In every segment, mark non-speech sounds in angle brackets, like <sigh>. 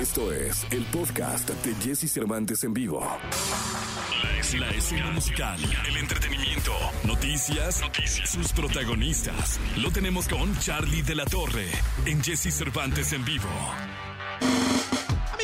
Esto es el podcast de Jesse Cervantes en vivo. La escena, la escena musical, el entretenimiento, noticias, noticias, sus protagonistas. Lo tenemos con Charlie de la Torre en Jesse Cervantes en vivo.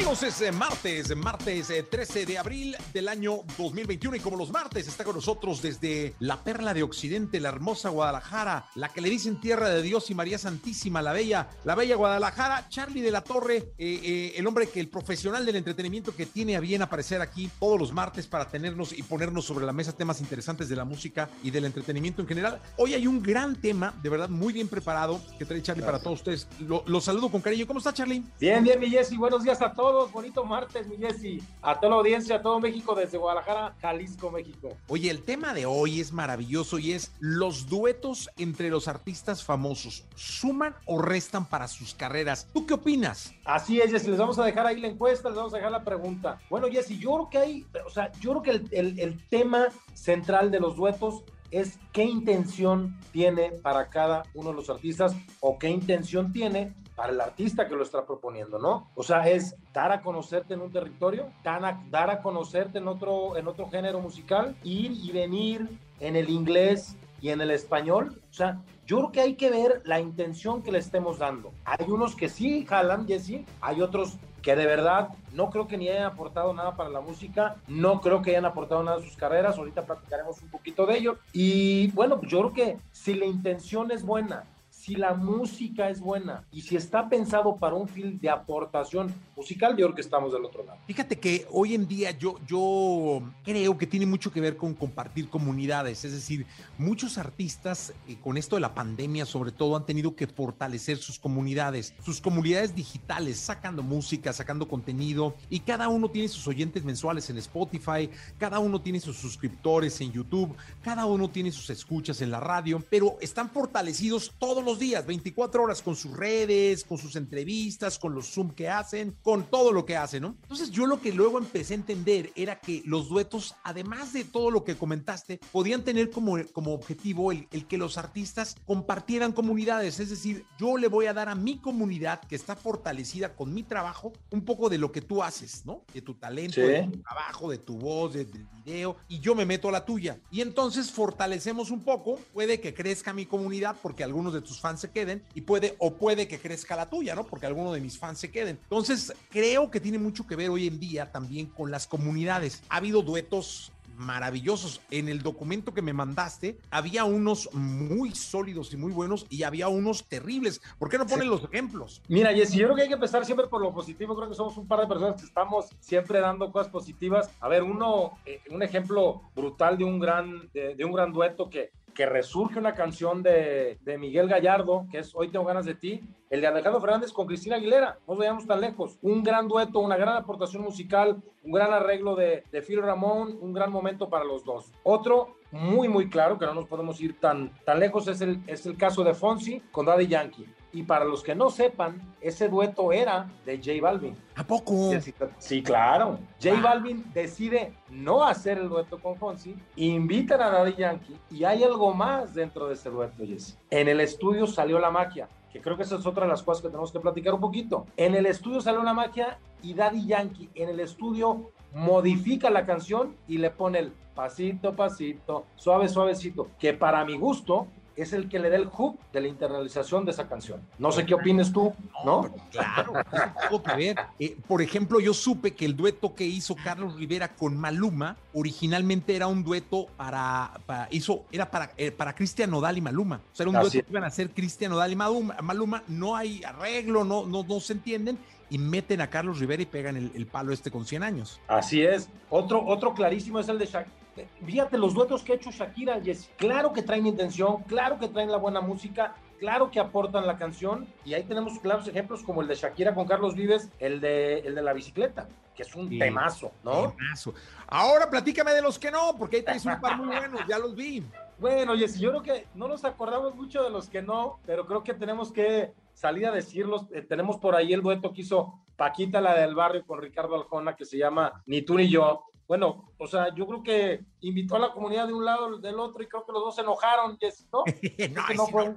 Amigos, es eh, martes, martes eh, 13 de abril del año 2021 y como los martes está con nosotros desde la perla de Occidente, la hermosa Guadalajara, la que le dicen Tierra de Dios y María Santísima, la bella, la bella Guadalajara, Charlie de la Torre, eh, eh, el hombre que el profesional del entretenimiento que tiene a bien aparecer aquí todos los martes para tenernos y ponernos sobre la mesa temas interesantes de la música y del entretenimiento en general. Hoy hay un gran tema, de verdad muy bien preparado que trae Charlie para todos ustedes. Lo, lo saludo con cariño. ¿Cómo está Charlie? Bien, bien, mi Jessy. Buenos días a todos. Bonito martes, mi Jessy. A toda la audiencia, a todo México, desde Guadalajara, Jalisco, México. Oye, el tema de hoy es maravilloso y es los duetos entre los artistas famosos. ¿Suman o restan para sus carreras? ¿Tú qué opinas? Así es, Jessy. Les vamos a dejar ahí la encuesta, les vamos a dejar la pregunta. Bueno, Jessy, yo creo que hay, o sea, yo creo que el, el, el tema central de los duetos es qué intención tiene para cada uno de los artistas o qué intención tiene para el artista que lo está proponiendo, ¿no? O sea, es dar a conocerte en un territorio, dar a, conocerte en otro, en otro género musical, ir y venir en el inglés y en el español. O sea, yo creo que hay que ver la intención que le estemos dando. Hay unos que sí jalan, Jesse, hay otros que de verdad no creo que ni hayan aportado nada para la música, no creo que hayan aportado nada a sus carreras, ahorita platicaremos un poquito de ello. Y bueno, yo creo que si la intención es buena, si la música es buena y si está pensado para un film de aportación musical, yo creo que estamos del otro lado. Fíjate que hoy en día yo, yo creo que tiene mucho que ver con compartir comunidades, es decir, muchos artistas eh, con esto de la pandemia sobre todo han tenido que fortalecer sus comunidades, sus comunidades digitales, sacando música, sacando contenido y cada uno tiene sus oyentes mensuales en Spotify, cada uno tiene sus suscriptores en YouTube, cada uno tiene sus escuchas en la radio, pero están fortalecidos todos los días, 24 horas con sus redes, con sus entrevistas, con los Zoom que hacen, con todo lo que hacen, ¿no? Entonces yo lo que luego empecé a entender era que los duetos, además de todo lo que comentaste, podían tener como, como objetivo el, el que los artistas compartieran comunidades, es decir, yo le voy a dar a mi comunidad que está fortalecida con mi trabajo un poco de lo que tú haces, ¿no? De tu talento, Sí. de tu trabajo, de tu voz, de- del video, y yo me meto a la tuya. Y entonces fortalecemos un poco, puede que crezca mi comunidad porque algunos de tus fans se queden, y puede, o puede que crezca la tuya, ¿no? Porque algunos de mis fans se queden. Entonces, creo que tiene mucho que ver hoy en día también con las comunidades. Ha habido duetos maravillosos. En el documento que me mandaste, había unos muy sólidos y muy buenos y había unos terribles. ¿Por qué no ponen los ejemplos? Mira, Jessy, yo creo que hay que empezar siempre por lo positivo. Creo que somos un par de personas que estamos siempre dando cosas positivas. A ver, uno, eh, un ejemplo brutal de un gran, de, de un gran dueto que, que resurge una canción de, de Miguel Gallardo, que es Hoy tengo ganas de ti, el de Alejandro Fernández con Cristina Aguilera. No veamos tan lejos. Un gran dueto, una gran aportación musical, un gran arreglo de, de Phil Ramón, un gran momento para los dos. Otro muy, muy claro, que no nos podemos ir tan, tan lejos, es el, es el caso de Fonsi con Daddy Yankee. Y para los que no sepan, ese dueto era de J Balvin. ¿A poco? Sí, claro. J Ah. Balvin decide no hacer el dueto con Fonsi, invitan a Daddy Yankee y hay algo más dentro de ese dueto, Jesse. En el estudio salió la magia, que creo que esa es otra de las cosas que tenemos que platicar un poquito. En el estudio salió la magia y Daddy Yankee en el estudio modifica la canción y le pone el pasito, pasito, suave, suavecito, que para mi gusto es el que le da el hook de la internalización de esa canción. No sé qué opines tú, ¿no? pero claro, eso tuvo que ver. <laughs> Eh, por ejemplo, yo supe que el dueto que hizo Carlos Rivera con Maluma originalmente era un dueto para, para- hizo, era para, eh, para Cristian Nodal y Maluma. O sea, era un Así dueto es. que iban a hacer Cristian Nodal y Maluma. Maluma. No hay arreglo, no, no, no se entienden y meten a Carlos Rivera y pegan el, el palo este con 100 años. Así es. Otro, otro clarísimo es el de Shakira. Fíjate los duetos que ha hecho Shakira, Jessy. Claro que traen intención, claro que traen la buena música, claro que aportan la canción. Y ahí tenemos claros ejemplos como el de Shakira con Carlos Vives, el de, el de la bicicleta, que es un Sí. temazo, ¿no? Temazo. Ahora platícame de los que no, porque ahí traes un par muy buenos, ya los vi. Bueno, Jessy, yo creo que no nos acordamos mucho de los que no, pero creo que tenemos que salir a decirlos. Eh, tenemos por ahí el dueto que hizo Paquita, la del barrio, con Ricardo Aljona, que se llama Ni tú ni yo. Bueno, o sea, yo creo que invitó a la comunidad de un lado del otro y creo que los dos se enojaron, ¿no? <laughs> No, no fue-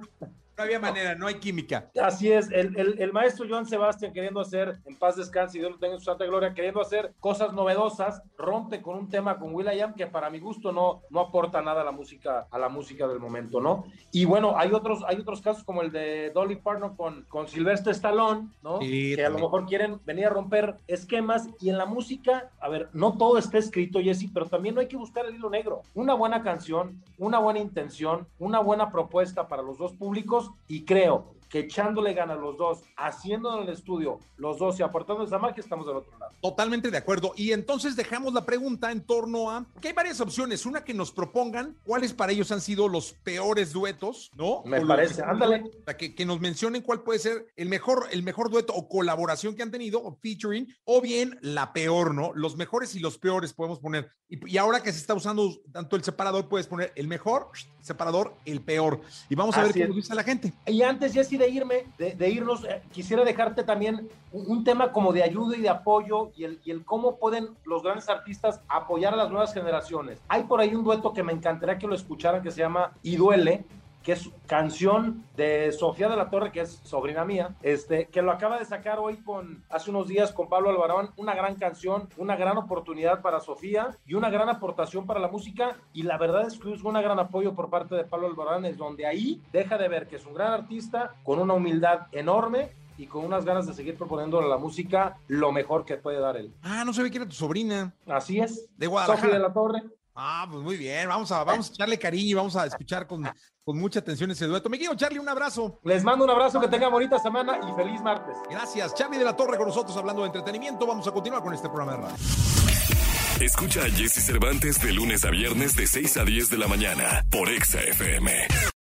no. Había manera, no hay química. Así es, el, el, el maestro Joan Sebastián queriendo hacer, en paz descanse y Dios lo tenga en su santa gloria, queriendo hacer cosas novedosas, rompe con un tema con Will.i.am que para mi gusto no, no aporta nada a la música, a la música del momento, ¿no? Y bueno, hay otros, hay otros casos como el de Dolly Parton con, con Sylvester Stallone, ¿no? Sí, que a lo mejor quieren venir a romper esquemas y en la música, a ver, no todo está escrito, Jesse, pero también no hay que buscar el hilo negro. Una buena canción, una buena intención, una buena propuesta para los dos públicos y creo que echándole ganas los dos, haciendo en el estudio los dos y aportando esa magia, estamos del otro lado. Totalmente de acuerdo. Y entonces dejamos la pregunta en torno a que hay varias opciones. Una que nos propongan cuáles para ellos han sido los peores duetos, ¿no? Me O parece, ándale. Que, que nos mencionen cuál puede ser el mejor, el mejor dueto o colaboración que han tenido, o featuring, o bien la peor, ¿no? Los mejores y los peores podemos poner. Y, y ahora que se está usando tanto el separador, puedes poner el mejor separador, el peor. Y vamos a ver Así qué es. nos dice la gente. Y antes, Jesse, de irme, de, irnos, eh, quisiera dejarte también un, un tema como de ayuda y de apoyo y el, y el cómo pueden los grandes artistas apoyar a las nuevas generaciones. Hay por ahí un dueto que me encantaría que lo escucharan que se llama Y Duele, que es canción de Sofía de la Torre, que es sobrina mía, este, que lo acaba de sacar hoy con, hace unos días con Pablo Alvarón, una gran canción, una gran oportunidad para Sofía y una gran aportación para la música, y la verdad es que es un gran apoyo por parte de Pablo Alvarón, es donde ahí deja de ver que es un gran artista, con una humildad enorme, y con unas ganas de seguir proponiendo la música lo mejor que puede dar él. Ah, no ve que era tu sobrina Así es. de Guadalajara. Sofía de la Torre. Ah, pues muy bien, vamos a, vamos a echarle cariño y vamos a escuchar con, con mucha atención ese dueto. Me quiero Charlie, un abrazo. Les mando un abrazo, que tengan bonita semana y feliz martes. Gracias. Charlie de la Torre con nosotros hablando de entretenimiento. Vamos a continuar con este programa de radio. Escucha a Jesse Cervantes de lunes a viernes de 6 a 10 de la mañana por Exa FM.